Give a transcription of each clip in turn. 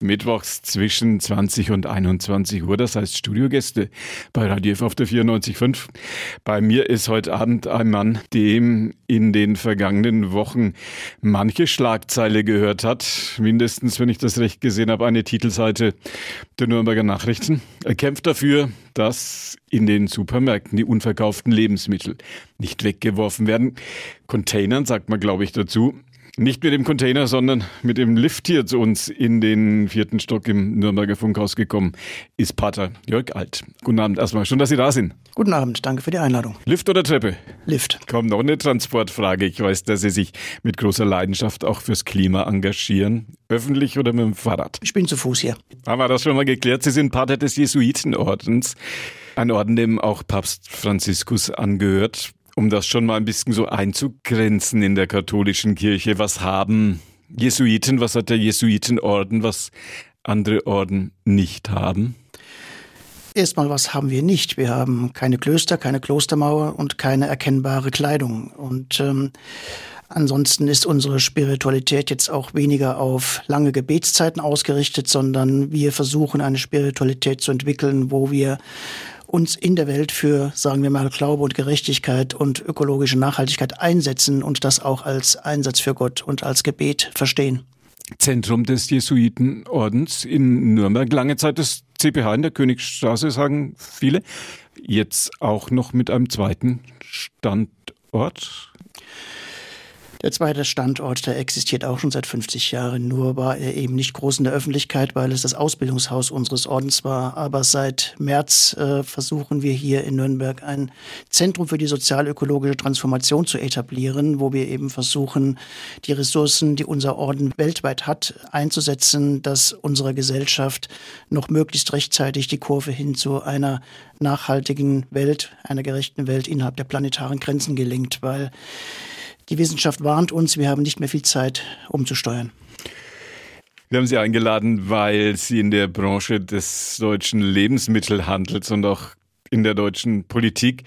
Mittwochs zwischen 20 und 21 Uhr, das heißt Studiogäste bei Radio F auf der 94.5. Bei mir ist heute Abend ein Mann, dem in den vergangenen Wochen manche Schlagzeile gehört hat. Mindestens, wenn ich das recht gesehen habe, eine Titelseite der Nürnberger Nachrichten. Er kämpft dafür, dass in den Supermärkten die unverkauften Lebensmittel nicht weggeworfen werden. Containern sagt man, glaube ich, dazu. Nicht mit dem Container, sondern mit dem Lift hier zu uns in den vierten Stock im Nürnberger Funkhaus gekommen ist Pater Jörg Alt. Guten Abend erstmal. Schön, dass Sie da sind. Guten Abend, danke für die Einladung. Lift oder Treppe? Lift. Kommt noch eine Transportfrage. Ich weiß, dass Sie sich mit großer Leidenschaft auch fürs Klima engagieren. Öffentlich oder mit dem Fahrrad? Ich bin zu Fuß hier. Haben wir das schon mal geklärt? Sie sind Pater des Jesuitenordens. Ein Orden, dem auch Papst Franziskus angehört um das schon mal ein bisschen so einzugrenzen in der katholischen Kirche, was haben Jesuiten, was hat der Jesuitenorden, was andere Orden nicht haben? Erstmal, was haben wir nicht? Wir haben keine Klöster, keine Klostermauer und keine erkennbare Kleidung. Und ähm, ansonsten ist unsere Spiritualität jetzt auch weniger auf lange Gebetszeiten ausgerichtet, sondern wir versuchen eine Spiritualität zu entwickeln, wo wir uns in der Welt für, sagen wir mal, Glaube und Gerechtigkeit und ökologische Nachhaltigkeit einsetzen und das auch als Einsatz für Gott und als Gebet verstehen. Zentrum des Jesuitenordens in Nürnberg, lange Zeit das CPH in der Königstraße, sagen viele. Jetzt auch noch mit einem zweiten Standort. Der zweite Standort, der existiert auch schon seit 50 Jahren, nur war er eben nicht groß in der Öffentlichkeit, weil es das Ausbildungshaus unseres Ordens war. Aber seit März äh, versuchen wir hier in Nürnberg ein Zentrum für die sozialökologische Transformation zu etablieren, wo wir eben versuchen, die Ressourcen, die unser Orden weltweit hat, einzusetzen, dass unsere Gesellschaft noch möglichst rechtzeitig die Kurve hin zu einer nachhaltigen Welt, einer gerechten Welt innerhalb der planetaren Grenzen gelingt, weil die Wissenschaft warnt uns, wir haben nicht mehr viel Zeit, umzusteuern. Wir haben Sie eingeladen, weil Sie in der Branche des deutschen Lebensmittelhandels und auch in der deutschen Politik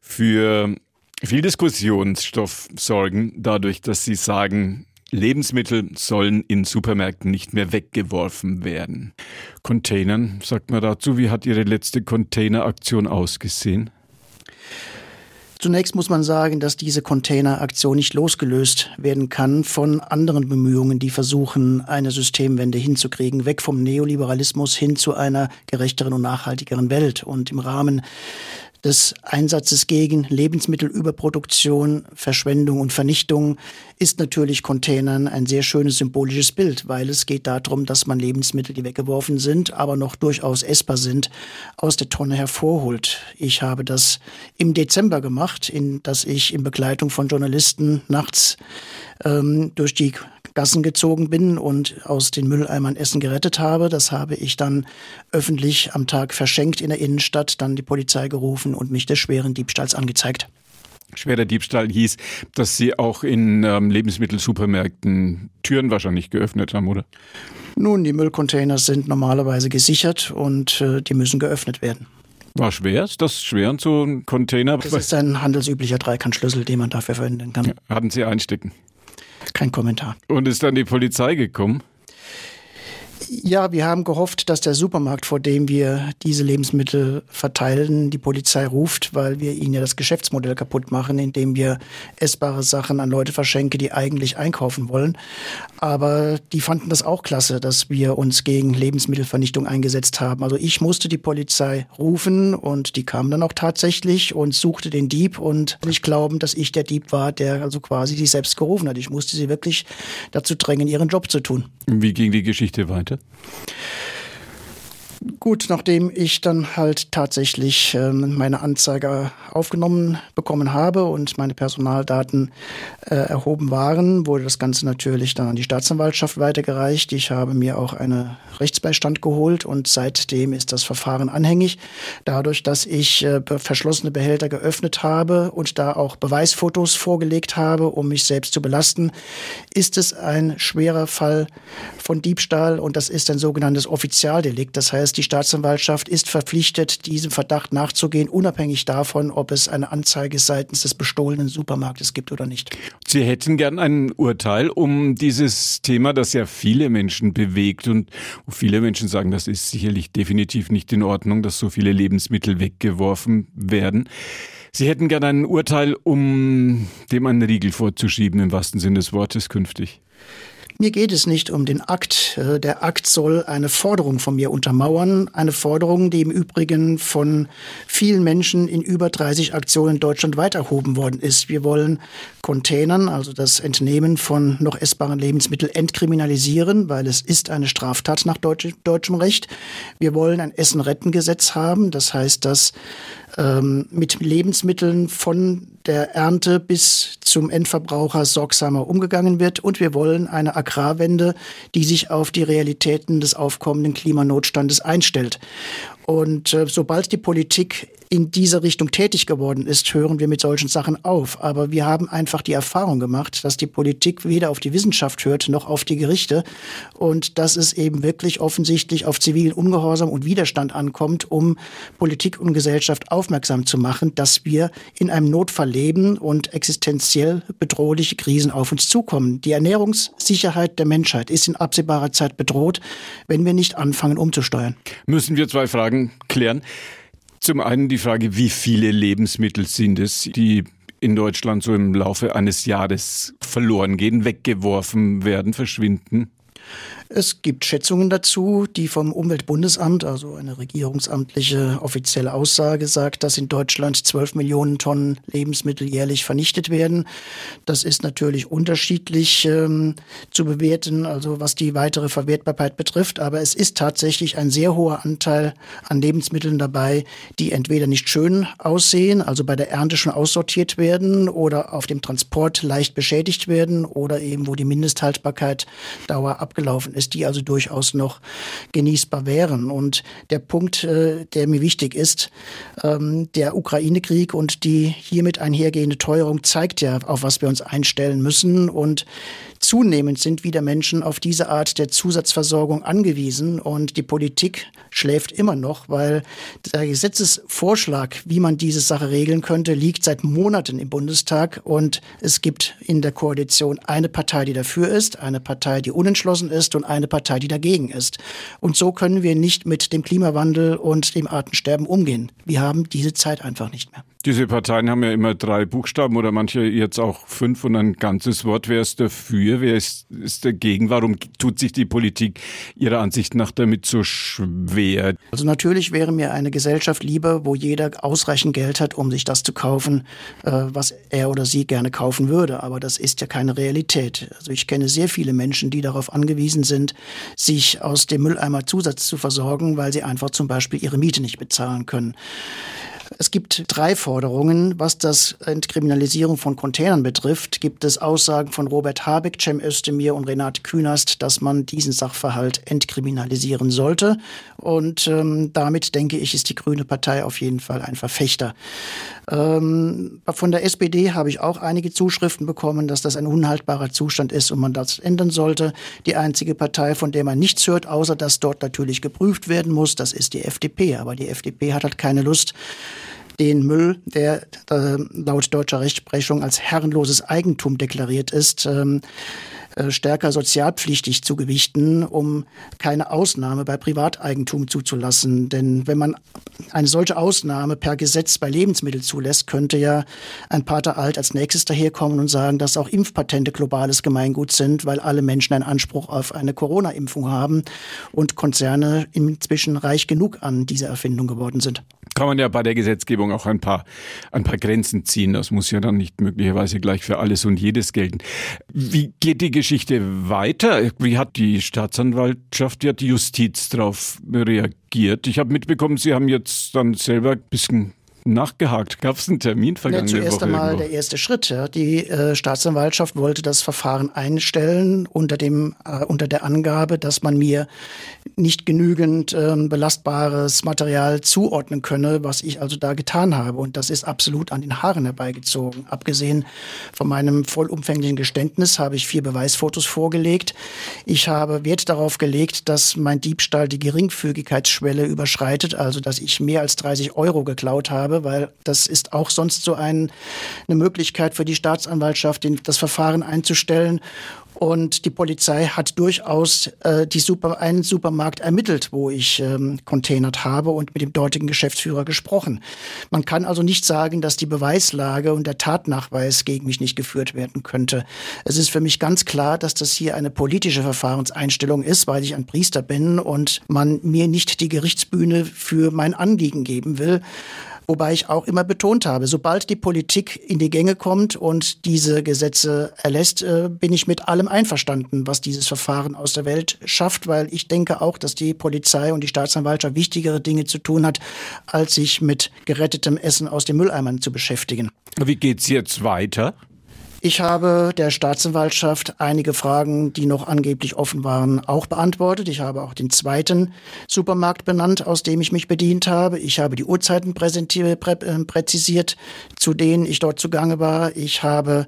für viel Diskussionsstoff sorgen, dadurch, dass Sie sagen, Lebensmittel sollen in Supermärkten nicht mehr weggeworfen werden. Containern, sagt man dazu, wie hat Ihre letzte Containeraktion ausgesehen? Zunächst muss man sagen, dass diese Containeraktion nicht losgelöst werden kann von anderen Bemühungen, die versuchen, eine Systemwende hinzukriegen, weg vom Neoliberalismus hin zu einer gerechteren und nachhaltigeren Welt. Und im Rahmen des Einsatzes gegen Lebensmittelüberproduktion, Verschwendung und Vernichtung ist natürlich Containern ein sehr schönes symbolisches Bild, weil es geht darum, dass man Lebensmittel, die weggeworfen sind, aber noch durchaus essbar sind, aus der Tonne hervorholt. Ich habe das im Dezember gemacht, in, dass ich in Begleitung von Journalisten nachts ähm, durch die Gassen gezogen bin und aus den Mülleimern Essen gerettet habe. Das habe ich dann öffentlich am Tag verschenkt in der Innenstadt, dann die Polizei gerufen und mich des schweren Diebstahls angezeigt. Schwerer Diebstahl hieß, dass Sie auch in ähm, Lebensmittelsupermärkten Türen wahrscheinlich geöffnet haben, oder? Nun, die Müllcontainer sind normalerweise gesichert und äh, die müssen geöffnet werden. War schwer? Ist das schwer, so ein Container? Das ist ein handelsüblicher Dreikantschlüssel, den man dafür verwenden kann. Ja, hatten Sie einstecken? Kein Kommentar. Und ist dann die Polizei gekommen? Ja, wir haben gehofft, dass der Supermarkt, vor dem wir diese Lebensmittel verteilen, die Polizei ruft, weil wir ihnen ja das Geschäftsmodell kaputt machen, indem wir essbare Sachen an Leute verschenken, die eigentlich einkaufen wollen. Aber die fanden das auch klasse, dass wir uns gegen Lebensmittelvernichtung eingesetzt haben. Also ich musste die Polizei rufen und die kam dann auch tatsächlich und suchte den Dieb und nicht glauben, dass ich der Dieb war, der also quasi sich selbst gerufen hat. Ich musste sie wirklich dazu drängen, ihren Job zu tun. Wie ging die Geschichte weiter? heute. Gut, nachdem ich dann halt tatsächlich ähm, meine Anzeige aufgenommen bekommen habe und meine Personaldaten äh, erhoben waren, wurde das Ganze natürlich dann an die Staatsanwaltschaft weitergereicht. Ich habe mir auch einen Rechtsbeistand geholt und seitdem ist das Verfahren anhängig. Dadurch, dass ich äh, verschlossene Behälter geöffnet habe und da auch Beweisfotos vorgelegt habe, um mich selbst zu belasten, ist es ein schwerer Fall von Diebstahl und das ist ein sogenanntes Offizialdelikt. Das heißt, die Staatsanwaltschaft ist verpflichtet, diesem Verdacht nachzugehen, unabhängig davon, ob es eine Anzeige seitens des bestohlenen Supermarktes gibt oder nicht. Sie hätten gern ein Urteil um dieses Thema, das ja viele Menschen bewegt und viele Menschen sagen, das ist sicherlich definitiv nicht in Ordnung, dass so viele Lebensmittel weggeworfen werden. Sie hätten gern ein Urteil, um dem einen Riegel vorzuschieben, im wahrsten Sinne des Wortes künftig. Mir geht es nicht um den Akt. Äh, der Akt soll eine Forderung von mir untermauern. Eine Forderung, die im Übrigen von vielen Menschen in über 30 Aktionen deutschlandweit erhoben worden ist. Wir wollen Containern, also das Entnehmen von noch essbaren Lebensmitteln, entkriminalisieren, weil es ist eine Straftat nach deutsch, deutschem Recht. Wir wollen ein Essen-Retten-Gesetz haben. Das heißt, dass ähm, mit Lebensmitteln von der Ernte bis zum Endverbraucher sorgsamer umgegangen wird. Und wir wollen eine Agrarwende, die sich auf die Realitäten des aufkommenden Klimanotstandes einstellt. Und äh, sobald die Politik in dieser Richtung tätig geworden ist, hören wir mit solchen Sachen auf. Aber wir haben einfach die Erfahrung gemacht, dass die Politik weder auf die Wissenschaft hört noch auf die Gerichte und dass es eben wirklich offensichtlich auf zivilen Ungehorsam und Widerstand ankommt, um Politik und Gesellschaft aufmerksam zu machen, dass wir in einem Notfall leben und existenziell bedrohliche Krisen auf uns zukommen. Die Ernährungssicherheit der Menschheit ist in absehbarer Zeit bedroht, wenn wir nicht anfangen umzusteuern. Müssen wir zwei Fragen klären. Zum einen die Frage, wie viele Lebensmittel sind es, die in Deutschland so im Laufe eines Jahres verloren gehen, weggeworfen werden, verschwinden? Es gibt Schätzungen dazu, die vom Umweltbundesamt, also eine regierungsamtliche offizielle Aussage, sagt, dass in Deutschland 12 Millionen Tonnen Lebensmittel jährlich vernichtet werden. Das ist natürlich unterschiedlich ähm, zu bewerten, also was die weitere Verwertbarkeit betrifft. Aber es ist tatsächlich ein sehr hoher Anteil an Lebensmitteln dabei, die entweder nicht schön aussehen, also bei der Ernte schon aussortiert werden oder auf dem Transport leicht beschädigt werden oder eben wo die Mindesthaltbarkeit Dauer abgelaufen ist ist, die also durchaus noch genießbar wären. Und der Punkt, äh, der mir wichtig ist, ähm, der Ukraine-Krieg und die hiermit einhergehende Teuerung zeigt ja, auf was wir uns einstellen müssen. Und Zunehmend sind wieder Menschen auf diese Art der Zusatzversorgung angewiesen und die Politik schläft immer noch, weil der Gesetzesvorschlag, wie man diese Sache regeln könnte, liegt seit Monaten im Bundestag und es gibt in der Koalition eine Partei, die dafür ist, eine Partei, die unentschlossen ist und eine Partei, die dagegen ist. Und so können wir nicht mit dem Klimawandel und dem Artensterben umgehen. Wir haben diese Zeit einfach nicht mehr. Diese Parteien haben ja immer drei Buchstaben oder manche jetzt auch fünf und ein ganzes Wort. Wer ist dafür? Wer ist, ist dagegen? Warum tut sich die Politik Ihrer Ansicht nach damit so schwer? Also natürlich wäre mir eine Gesellschaft lieber, wo jeder ausreichend Geld hat, um sich das zu kaufen, äh, was er oder sie gerne kaufen würde. Aber das ist ja keine Realität. Also ich kenne sehr viele Menschen, die darauf angewiesen sind, sich aus dem Mülleimer Zusatz zu versorgen, weil sie einfach zum Beispiel ihre Miete nicht bezahlen können. Es gibt drei Forderungen. Was das Entkriminalisierung von Containern betrifft, gibt es Aussagen von Robert Habeck, Cem Özdemir und Renate Künast, dass man diesen Sachverhalt entkriminalisieren sollte. Und ähm, damit, denke ich, ist die Grüne Partei auf jeden Fall ein Verfechter. Ähm, von der SPD habe ich auch einige Zuschriften bekommen, dass das ein unhaltbarer Zustand ist und man das ändern sollte. Die einzige Partei, von der man nichts hört, außer dass dort natürlich geprüft werden muss, das ist die FDP. Aber die FDP hat halt keine Lust, den Müll, der äh, laut deutscher Rechtsprechung als herrenloses Eigentum deklariert ist, ähm, äh, stärker sozialpflichtig zu gewichten, um keine Ausnahme bei Privateigentum zuzulassen. Denn wenn man eine solche Ausnahme per Gesetz bei Lebensmitteln zulässt, könnte ja ein Pater Alt als nächstes daherkommen und sagen, dass auch Impfpatente globales Gemeingut sind, weil alle Menschen einen Anspruch auf eine Corona-Impfung haben und Konzerne inzwischen reich genug an dieser Erfindung geworden sind kann man ja bei der Gesetzgebung auch ein paar, ein paar Grenzen ziehen. Das muss ja dann nicht möglicherweise gleich für alles und jedes gelten. Wie geht die Geschichte weiter? Wie hat die Staatsanwaltschaft, wie hat die Justiz darauf reagiert? Ich habe mitbekommen, Sie haben jetzt dann selber ein bisschen nachgehakt. Gab es einen Termin vergangene ja, zuerst Woche? einmal der erste Schritt. Ja. Die äh, Staatsanwaltschaft wollte das Verfahren einstellen unter, dem, äh, unter der Angabe, dass man mir nicht genügend äh, belastbares Material zuordnen könne, was ich also da getan habe. Und das ist absolut an den Haaren herbeigezogen. Abgesehen von meinem vollumfänglichen Geständnis habe ich vier Beweisfotos vorgelegt. Ich habe Wert darauf gelegt, dass mein Diebstahl die Geringfügigkeitsschwelle überschreitet, also dass ich mehr als 30 Euro geklaut habe weil das ist auch sonst so ein, eine Möglichkeit für die Staatsanwaltschaft, das Verfahren einzustellen. Und die Polizei hat durchaus äh, die Super, einen Supermarkt ermittelt, wo ich ähm, containert habe und mit dem dortigen Geschäftsführer gesprochen. Man kann also nicht sagen, dass die Beweislage und der Tatnachweis gegen mich nicht geführt werden könnte. Es ist für mich ganz klar, dass das hier eine politische Verfahrenseinstellung ist, weil ich ein Priester bin und man mir nicht die Gerichtsbühne für mein Anliegen geben will. Wobei ich auch immer betont habe, sobald die Politik in die Gänge kommt und diese Gesetze erlässt, äh, bin ich mit allem einverstanden, was dieses Verfahren aus der Welt schafft, weil ich denke auch, dass die Polizei und die Staatsanwaltschaft wichtigere Dinge zu tun hat, als sich mit gerettetem Essen aus den Mülleimern zu beschäftigen. Wie geht's jetzt weiter? Ich habe der Staatsanwaltschaft einige Fragen, die noch angeblich offen waren, auch beantwortet. Ich habe auch den zweiten Supermarkt benannt, aus dem ich mich bedient habe. Ich habe die Uhrzeiten äh, präzisiert, zu denen ich dort zugange war. Ich habe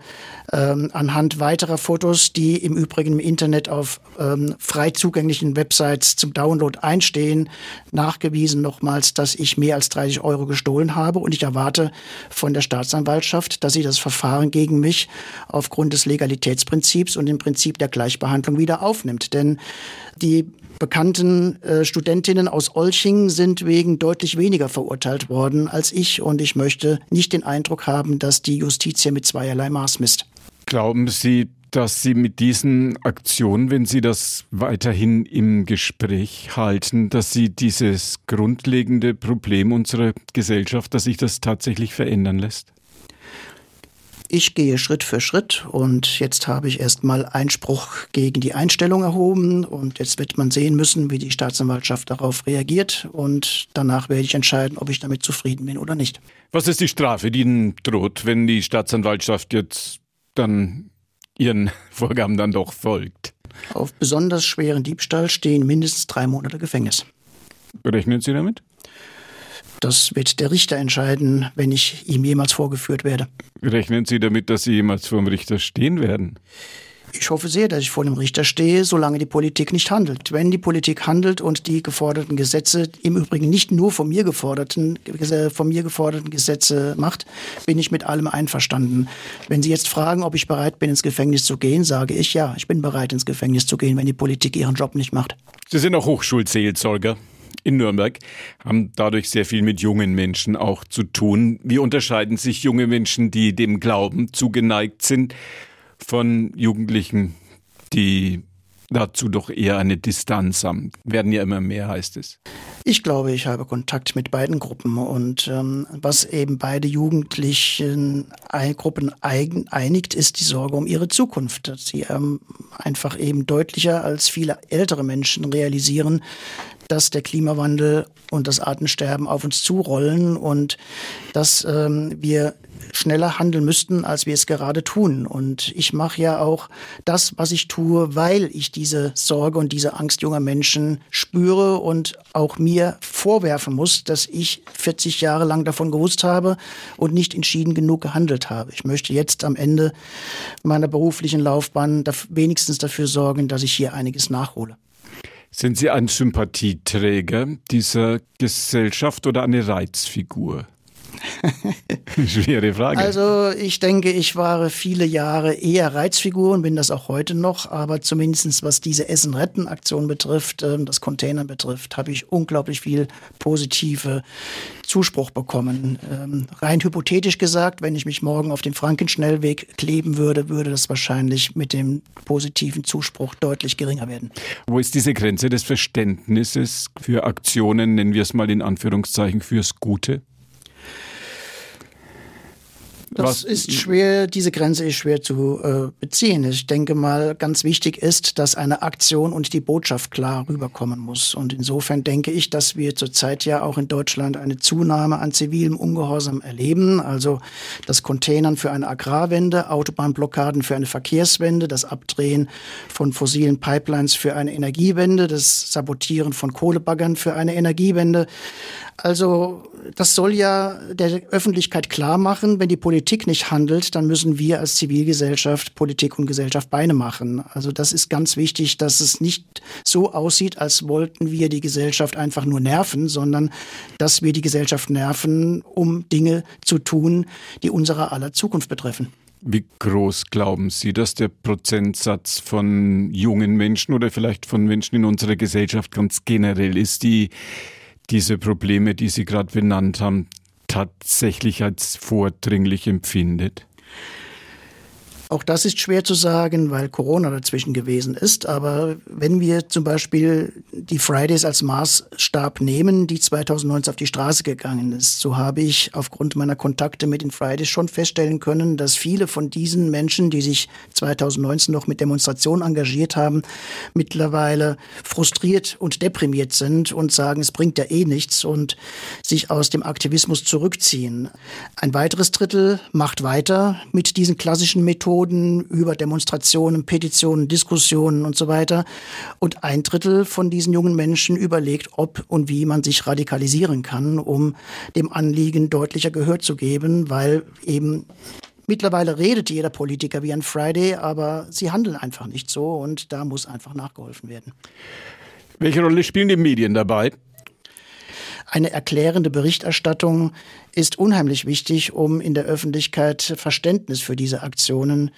ähm, anhand weiterer Fotos, die im Übrigen im Internet auf ähm, frei zugänglichen Websites zum Download einstehen, nachgewiesen nochmals, dass ich mehr als 30 Euro gestohlen habe. Und ich erwarte von der Staatsanwaltschaft, dass sie das Verfahren gegen mich aufgrund des Legalitätsprinzips und dem Prinzip der Gleichbehandlung wieder aufnimmt. Denn die bekannten äh, Studentinnen aus Olching sind wegen deutlich weniger verurteilt worden als ich und ich möchte nicht den Eindruck haben, dass die Justiz hier mit zweierlei Maß misst. Glauben Sie, dass Sie mit diesen Aktionen, wenn Sie das weiterhin im Gespräch halten, dass Sie dieses grundlegende Problem unserer Gesellschaft, dass sich das tatsächlich verändern lässt? Ich gehe Schritt für Schritt und jetzt habe ich erstmal Einspruch gegen die Einstellung erhoben und jetzt wird man sehen müssen, wie die Staatsanwaltschaft darauf reagiert und danach werde ich entscheiden, ob ich damit zufrieden bin oder nicht. Was ist die Strafe, die Ihnen droht, wenn die Staatsanwaltschaft jetzt dann ihren Vorgaben dann doch folgt? Auf besonders schweren Diebstahl stehen mindestens drei Monate Gefängnis. Rechnen Sie damit? Das wird der Richter entscheiden, wenn ich ihm jemals vorgeführt werde. Rechnen Sie damit, dass Sie jemals vor dem Richter stehen werden? Ich hoffe sehr, dass ich vor dem Richter stehe, solange die Politik nicht handelt. Wenn die Politik handelt und die geforderten Gesetze, im Übrigen nicht nur von mir geforderten, von mir geforderten Gesetze macht, bin ich mit allem einverstanden. Wenn Sie jetzt fragen, ob ich bereit bin, ins Gefängnis zu gehen, sage ich ja, ich bin bereit, ins Gefängnis zu gehen, wenn die Politik ihren Job nicht macht. Sie sind auch Hochschulseelsorger in Nürnberg, haben dadurch sehr viel mit jungen Menschen auch zu tun. Wie unterscheiden sich junge Menschen, die dem Glauben zugeneigt sind, von Jugendlichen, die dazu doch eher eine Distanz haben. Werden ja immer mehr, heißt es. Ich glaube, ich habe Kontakt mit beiden Gruppen und ähm, was eben beide jugendlichen Gruppen eigen, einigt, ist die Sorge um ihre Zukunft. Dass sie ähm, einfach eben deutlicher als viele ältere Menschen realisieren, dass der Klimawandel und das Artensterben auf uns zurollen und dass ähm, wir schneller handeln müssten, als wir es gerade tun. Und ich mache ja auch das, was ich tue, weil ich diese Sorge und diese Angst junger Menschen spüre und auch mir vorwerfen muss, dass ich 40 Jahre lang davon gewusst habe und nicht entschieden genug gehandelt habe. Ich möchte jetzt am Ende meiner beruflichen Laufbahn wenigstens dafür sorgen, dass ich hier einiges nachhole. Sind Sie ein Sympathieträger dieser Gesellschaft oder eine Reizfigur? Schwere Frage. Also ich denke, ich war viele Jahre eher Reizfigur und bin das auch heute noch, aber zumindest was diese Essen-Retten-Aktion betrifft, ähm, das Container betrifft, habe ich unglaublich viel positive Zuspruch bekommen. Ähm, rein hypothetisch gesagt, wenn ich mich morgen auf den Frankenschnellweg kleben würde, würde das wahrscheinlich mit dem positiven Zuspruch deutlich geringer werden. Wo ist diese Grenze des Verständnisses für Aktionen, nennen wir es mal in Anführungszeichen, fürs Gute? Das Was? ist schwer, diese Grenze ist schwer zu äh, beziehen. Ich denke mal, ganz wichtig ist, dass eine Aktion und die Botschaft klar rüberkommen muss. Und insofern denke ich, dass wir zurzeit ja auch in Deutschland eine Zunahme an zivilem Ungehorsam erleben. Also das Containern für eine Agrarwende, Autobahnblockaden für eine Verkehrswende, das Abdrehen von fossilen Pipelines für eine Energiewende, das Sabotieren von Kohlebaggern für eine Energiewende. Also das soll ja der Öffentlichkeit klar machen, wenn die Politik nicht handelt, dann müssen wir als Zivilgesellschaft Politik und Gesellschaft Beine machen. Also das ist ganz wichtig, dass es nicht so aussieht, als wollten wir die Gesellschaft einfach nur nerven, sondern dass wir die Gesellschaft nerven, um Dinge zu tun, die unserer aller Zukunft betreffen. Wie groß glauben Sie, dass der Prozentsatz von jungen Menschen oder vielleicht von Menschen in unserer Gesellschaft ganz generell ist, die diese Probleme, die Sie gerade benannt haben, tatsächlich als vordringlich empfindet? Auch das ist schwer zu sagen, weil Corona dazwischen gewesen ist. Aber wenn wir zum Beispiel die Fridays als Maßstab nehmen, die 2019 auf die Straße gegangen ist, so habe ich aufgrund meiner Kontakte mit den Fridays schon feststellen können, dass viele von diesen Menschen, die sich 2019 noch mit Demonstrationen engagiert haben, mittlerweile frustriert und deprimiert sind und sagen, es bringt ja eh nichts und sich aus dem Aktivismus zurückziehen. Ein weiteres Drittel macht weiter mit diesen klassischen Methoden Methoden über Demonstrationen, Petitionen, Diskussionen und so weiter. Und ein Drittel von diesen jungen Menschen überlegt, ob und wie man sich radikalisieren kann, um dem Anliegen deutlicher Gehör zu geben, weil eben Mittlerweile redet jeder Politiker wie ein Friday, aber sie handeln einfach nicht so und da muss einfach nachgeholfen werden. Welche Rolle spielen die Medien dabei? Eine erklärende Berichterstattung ist unheimlich wichtig, um in der Öffentlichkeit Verständnis für diese Aktionen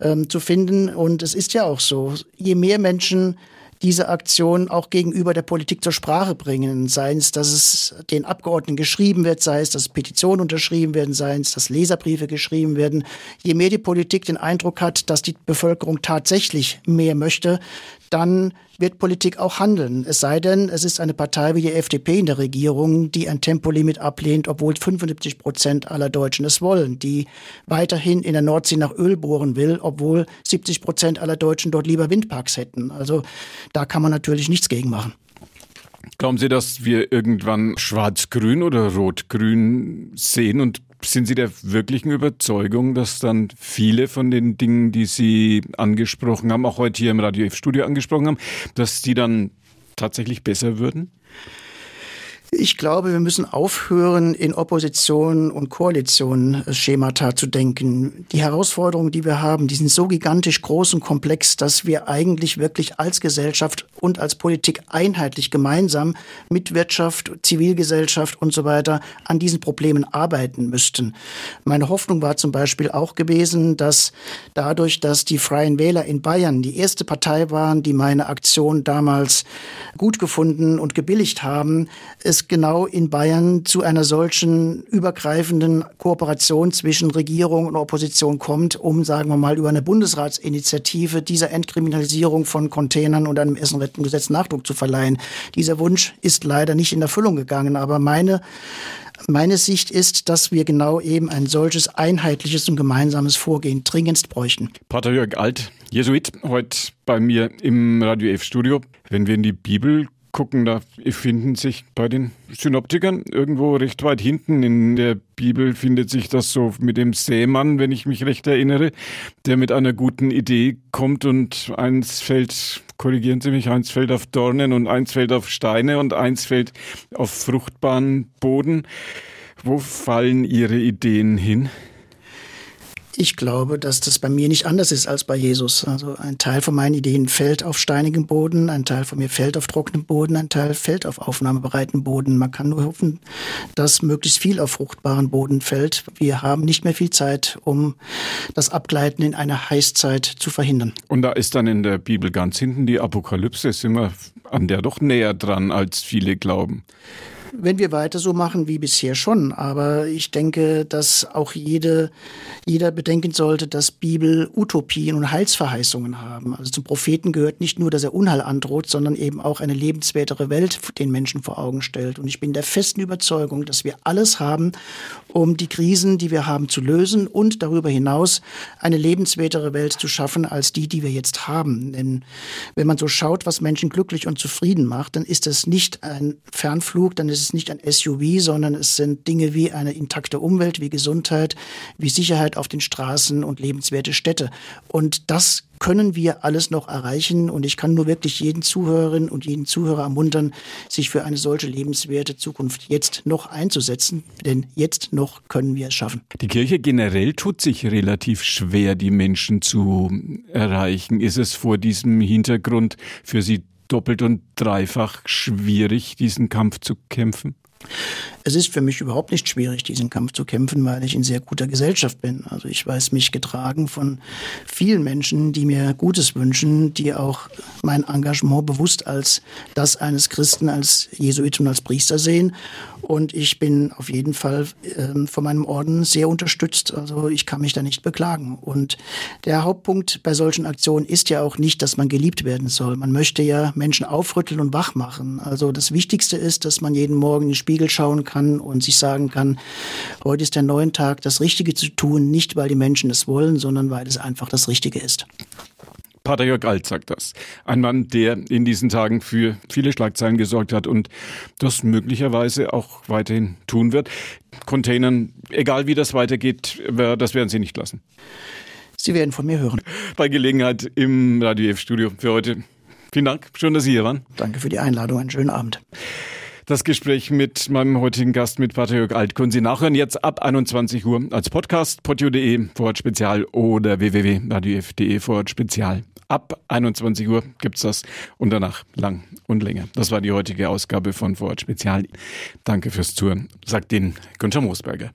ähm, zu finden. Und es ist ja auch so, je mehr Menschen diese Aktion auch gegenüber der Politik zur Sprache bringen. Sei es, dass es den Abgeordneten geschrieben wird, sei es, dass Petitionen unterschrieben werden, sei es, dass Leserbriefe geschrieben werden. Je mehr die Politik den Eindruck hat, dass die Bevölkerung tatsächlich mehr möchte, dann wird Politik auch handeln. Es sei denn, es ist eine Partei wie die FDP in der Regierung, die ein Tempolimit ablehnt, obwohl 75 Prozent aller Deutschen es wollen, die weiterhin in der Nordsee nach Öl bohren will, obwohl 70 Prozent aller Deutschen dort lieber Windparks hätten. Also da kann man natürlich nichts gegen machen. Glauben Sie, dass wir irgendwann schwarz-grün oder rot-grün sehen und sind Sie der wirklichen Überzeugung, dass dann viele von den Dingen, die Sie angesprochen haben, auch heute hier im Radio F-Studio angesprochen haben, dass die dann tatsächlich besser würden? Ich glaube, wir müssen aufhören, in Opposition und Koalition Schemata zu denken. Die Herausforderungen, die wir haben, die sind so gigantisch groß und komplex, dass wir eigentlich wirklich als Gesellschaft und als Politik einheitlich gemeinsam mit Wirtschaft, Zivilgesellschaft und so weiter an diesen Problemen arbeiten müssten. Meine Hoffnung war zum Beispiel auch gewesen, dass dadurch, dass die Freien Wähler in Bayern die erste Partei waren, die meine Aktion damals gut gefunden und gebilligt haben, es genau in Bayern zu einer solchen übergreifenden Kooperation zwischen Regierung und Opposition kommt, um, sagen wir mal, über eine Bundesratsinitiative dieser Entkriminalisierung von Containern und einem Essenrettengesetz Nachdruck zu verleihen. Dieser Wunsch ist leider nicht in Erfüllung gegangen, aber meine meine Sicht ist, dass wir genau eben ein solches einheitliches und gemeinsames Vorgehen dringendst bräuchten. Pater Jörg Alt, Jesuit, heute bei mir im Radio F Studio. Wenn wir in die Bibel gucken, da finden sich bei den Synoptikern irgendwo recht weit hinten in der Bibel findet sich das so mit dem Sämann, wenn ich mich recht erinnere, der mit einer guten Idee kommt und eins fällt, korrigieren Sie mich, eins fällt auf Dornen und eins fällt auf Steine und eins fällt auf fruchtbaren Boden. Wo fallen Ihre Ideen hin? Ich glaube, dass das bei mir nicht anders ist als bei Jesus. Also ein Teil von meinen Ideen fällt auf steinigem Boden, ein Teil von mir fällt auf trockenem Boden, ein Teil fällt auf aufnahmebereiten Boden. Man kann nur hoffen, dass möglichst viel auf fruchtbaren Boden fällt. Wir haben nicht mehr viel Zeit, um das Abgleiten in eine Heißzeit zu verhindern. Und da ist dann in der Bibel ganz hinten die Apokalypse, sind wir an der doch näher dran, als viele glauben. Wenn wir weiter so machen wie bisher schon, aber ich denke, dass auch jede, jeder bedenken sollte, dass Bibel Utopien und Heilsverheißungen haben. Also zum Propheten gehört nicht nur, dass er Unheil androht, sondern eben auch eine lebenswertere Welt den Menschen vor Augen stellt. Und ich bin der festen Überzeugung, dass wir alles haben, um die Krisen, die wir haben, zu lösen und darüber hinaus eine lebenswertere Welt zu schaffen als die, die wir jetzt haben. Denn wenn man so schaut, was Menschen glücklich und zufrieden macht, dann ist es nicht ein Fernflug, dann ist es nicht ein SUV, sondern es sind Dinge wie eine intakte Umwelt, wie Gesundheit, wie Sicherheit auf den Straßen und lebenswerte Städte. Und das können wir alles noch erreichen. Und ich kann nur wirklich jeden Zuhörerin und jeden Zuhörer ermuntern, sich für eine solche lebenswerte Zukunft jetzt noch einzusetzen. Denn jetzt noch können wir es schaffen. Die Kirche generell tut sich relativ schwer, die Menschen zu erreichen. Ist es vor diesem Hintergrund für Sie doppelt und dreifach schwierig, diesen Kampf zu kämpfen? Es ist für mich überhaupt nicht schwierig, diesen Kampf zu kämpfen, weil ich in sehr guter Gesellschaft bin. Also ich weiß mich getragen von vielen Menschen, die mir Gutes wünschen, die auch mein Engagement bewusst als das eines Christen, als Jesuit und als Priester sehen. Und ich bin auf jeden Fall äh, von meinem Orden sehr unterstützt. Also ich kann mich da nicht beklagen. Und der Hauptpunkt bei solchen Aktionen ist ja auch nicht, dass man geliebt werden soll. Man möchte ja Menschen aufrütteln und wach machen. Also das Wichtigste ist, dass man jeden Morgen in den Spiegel schauen kann und sich sagen kann, heute ist der neue Tag, das Richtige zu tun, nicht weil die Menschen es wollen, sondern weil es einfach das Richtige ist. Pater Jörg Alt sagt das. Ein Mann, der in diesen Tagen für viele Schlagzeilen gesorgt hat und das möglicherweise auch weiterhin tun wird. Containern, egal wie das weitergeht, das werden Sie nicht lassen. Sie werden von mir hören. Bei Gelegenheit im Radio F-Studio für heute. Vielen Dank. Schön, dass Sie hier waren. Danke für die Einladung. Einen schönen Abend. Das Gespräch mit meinem heutigen Gast, mit Jörg Alt, können Sie nachhören jetzt ab 21 Uhr als Podcast, potio.de, Vorort Spezial oder www.radiof.de, Vorort Spezial. Ab 21 Uhr gibt's das und danach lang und länger. Das war die heutige Ausgabe von Vorort Spezial. Danke fürs Zuhören, sagt Ihnen Günther Moosberger.